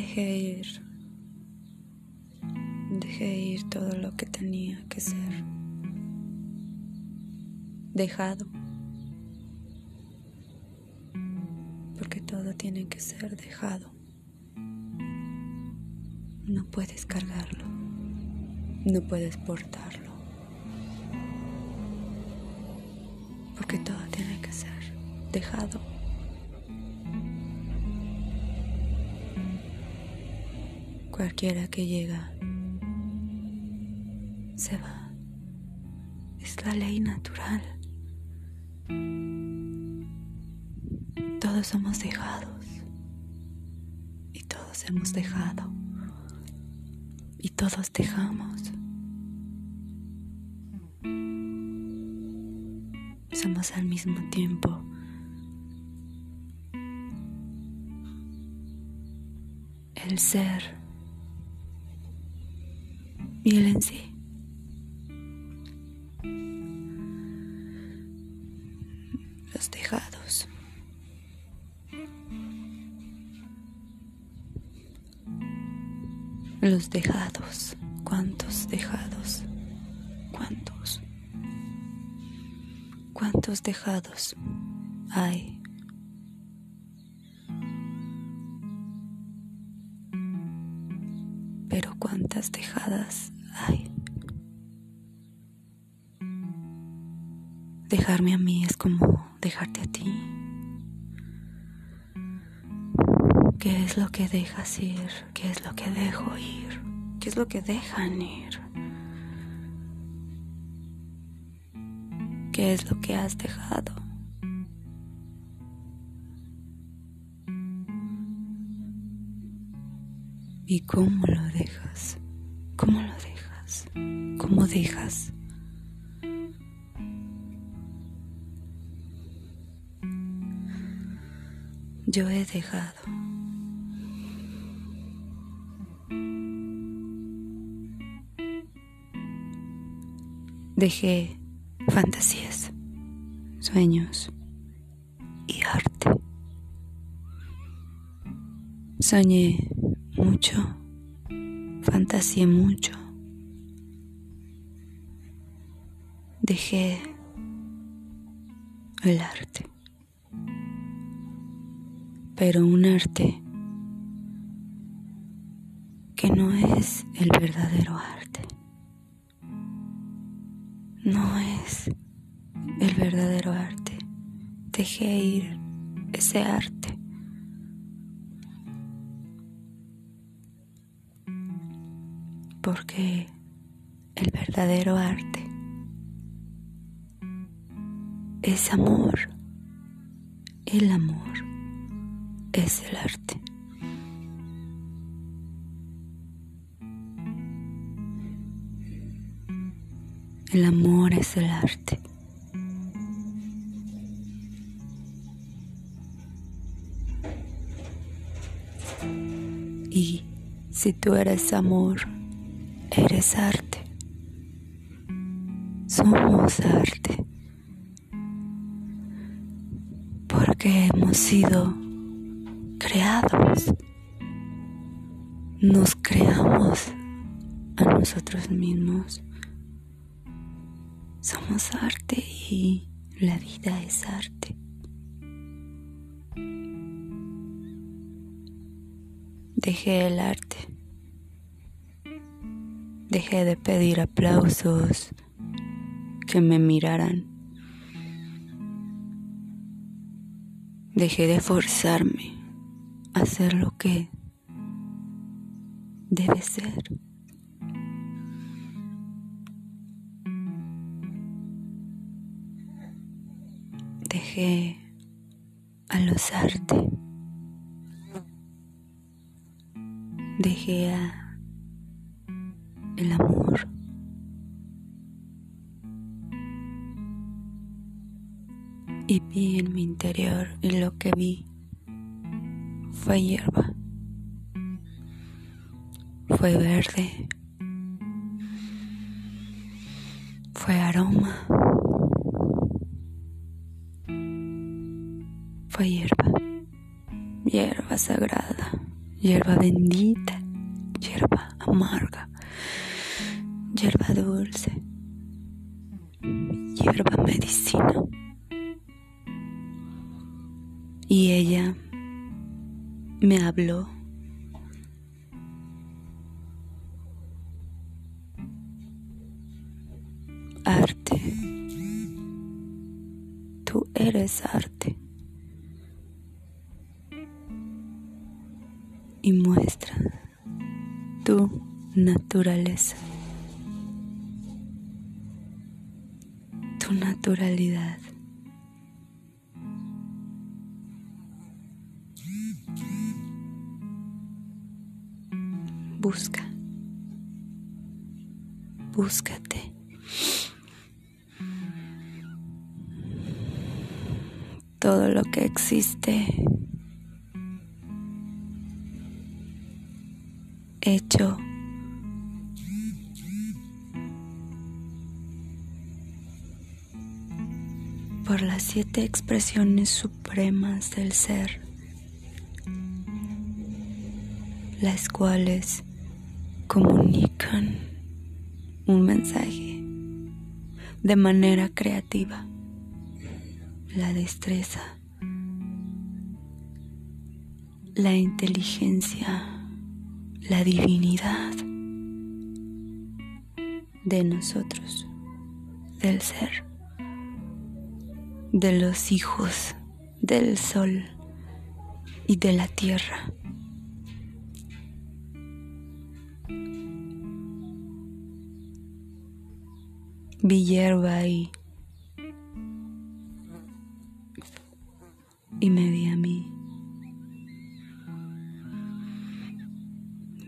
dejé ir. Dejé ir todo lo que tenía que ser. Dejado. Porque todo tiene que ser dejado. No puedes cargarlo. No puedes portarlo. Porque todo tiene que ser dejado. Cualquiera que llega se va. Es la ley natural. Todos somos dejados. Y todos hemos dejado. Y todos dejamos. Somos al mismo tiempo el ser Los dejados. Los dejados. ¿Cuántos dejados? ¿Cuántos? ¿Cuántos dejados hay? Cuántas dejadas hay. Dejarme a mí es como dejarte a ti. ¿Qué es lo que dejas ir? ¿Qué es lo que dejo ir? ¿Qué es lo que dejan ir? ¿Qué es lo que has dejado? ¿Y cómo lo dejas? ¿Cómo lo dejas? ¿Cómo dejas? Yo he dejado. Dejé fantasías, sueños y arte. Soñé mucho, fantaseé mucho. Dejé el arte, pero un arte que no es el verdadero arte. No es el verdadero arte. Dejé ir ese arte porque el verdadero arte es amor. El amor es el arte. El amor es el arte. Y si tú eres amor, Eres arte. Somos arte. Porque hemos sido creados. Nos creamos a nosotros mismos. Somos arte y la vida es arte. Dejé el arte Dejé de pedir aplausos, que me miraran. Dejé de forzarme a hacer lo que debe ser. Dejé a los artes. Dejé a el amor. Y vi en mi interior y lo que vi. Fue hierba, fue verde, fue aroma, fue hierba, hierba sagrada, hierba bendita, hierba amarga, Y ella me habló. Arte. Tú eres arte. Y muestra tu naturaleza. Tu naturalidad. busca. Búscate. Todo lo que existe hecho por las siete expresiones supremas del ser, las cuales comunican un mensaje de manera creativa. La destreza, la inteligencia, la divinidad de nosotros, del ser, de los hijos del sol y de la tierra. vi hierba y, y me vi a mí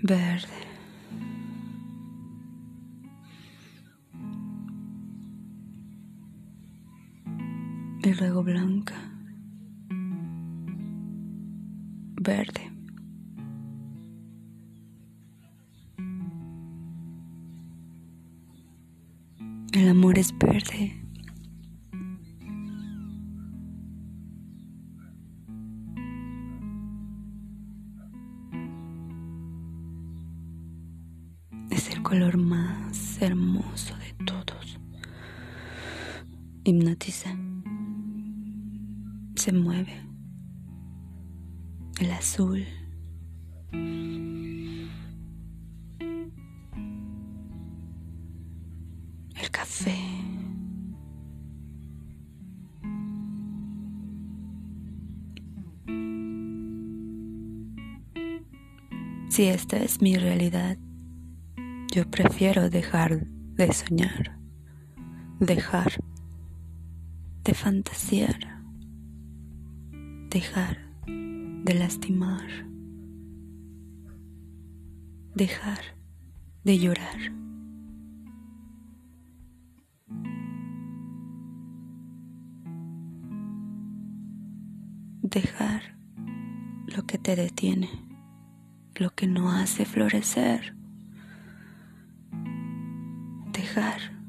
verde. Y luego blanca, verde. El amor es verde. Es el color más hermoso de todos. Hipnotiza. Se mueve. El azul. Si esta es mi realidad, yo prefiero dejar de soñar, dejar de fantasear, dejar de lastimar, dejar de llorar. Dejar lo que te detiene lo que no hace florecer. Dejar,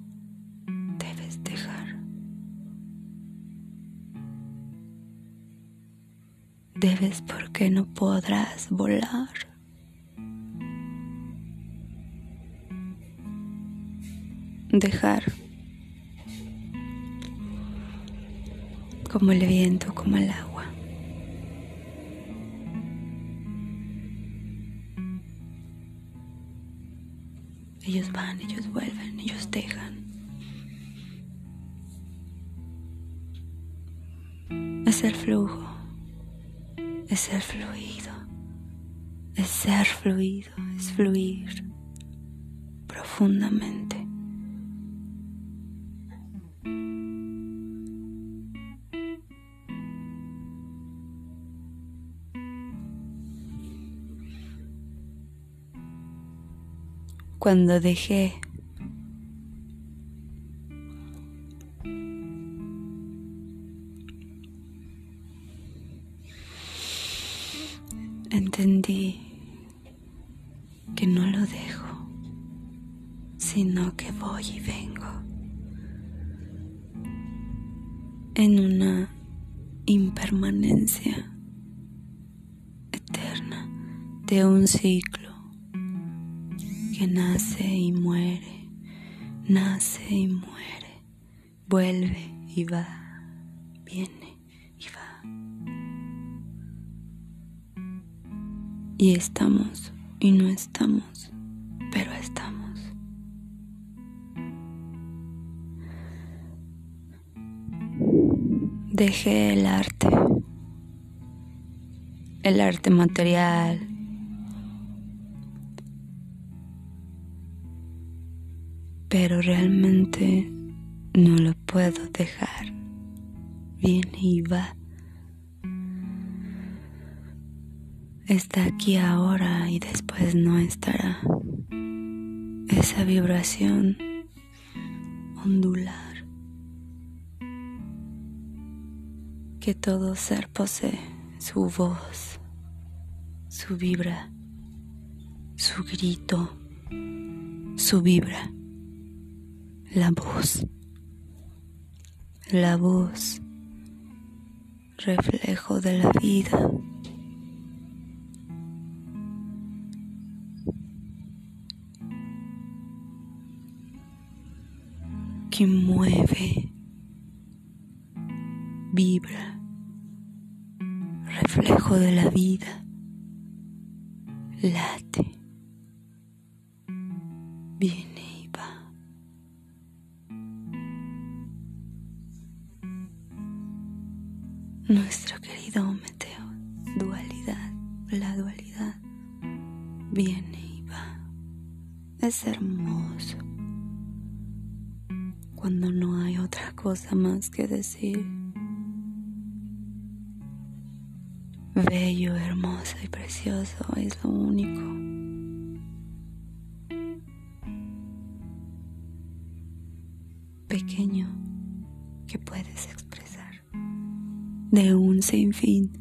Debes porque no podrás volar. Dejar como el viento, como el agua. Ellos van, ellos vuelven, ellos dejan. Es el flujo, es el fluido, es ser fluido, es fluir profundamente. cuando dejé de un ciclo que nace y muere, nace y muere, vuelve y va, viene y va. Y estamos y no estamos, pero estamos. Dejé el arte, el arte material, pero realmente no lo puedo dejar. Viene y va. Está aquí ahora y después no estará. Esa vibración ondular que todo ser posee su voz, su vibra, su grito, su vibra, la voz, la voz, reflejo de la vida. que mueve, vibra. Reflejo de la vida, late, cosa más que decir. bello, hermoso y precioso es lo único. pequeño que puedes expresar de un sinfín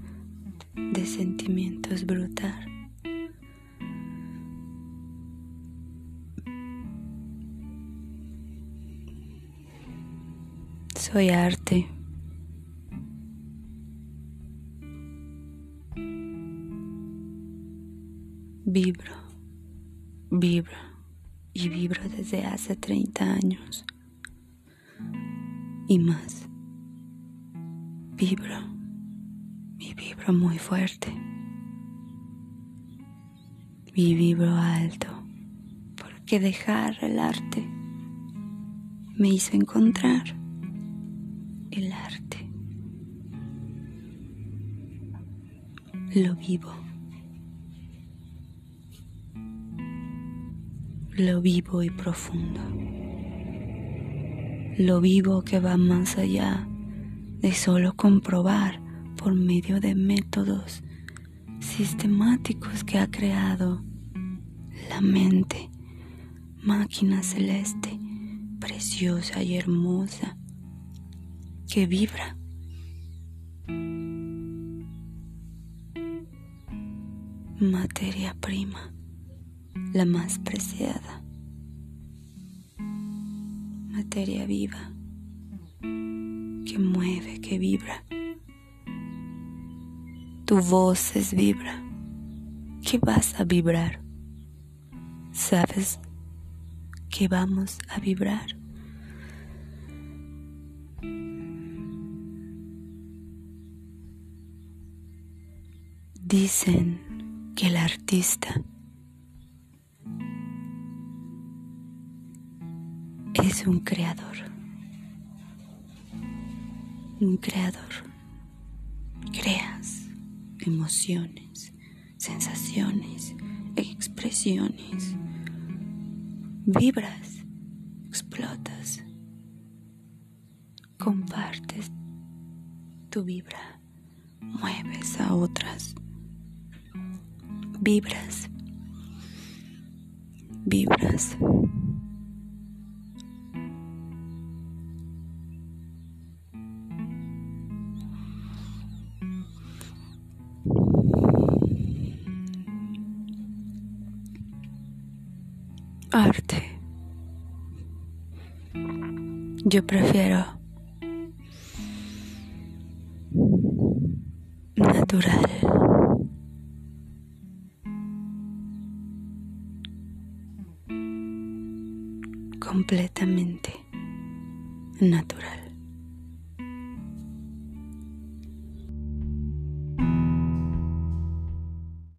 de sentimientos brutal. Soy arte. Vibro, vibro y vibro desde hace 30 años y más. Vibro y vibro muy fuerte y vibro alto porque dejar el arte me hizo encontrar el arte. Lo vivo. lo vivo y profundo, lo vivo que va más allá de solo comprobar por medio de métodos sistemáticos que ha creado la mente, máquina celeste, preciosa y hermosa, que vibra. Materia prima la más preciada, materia viva que mueve, que vibra. Tu voz es vibra. ¿Qué vas a vibrar? ¿Sabes que vamos a vibrar? Dicen que el artista es un creador. Un creador. Creas emociones, sensaciones, expresiones. Vibras, explotas. Compartes tu vibra. Mueves a otras. Vibras. Vibras. arte. Yo prefiero natural.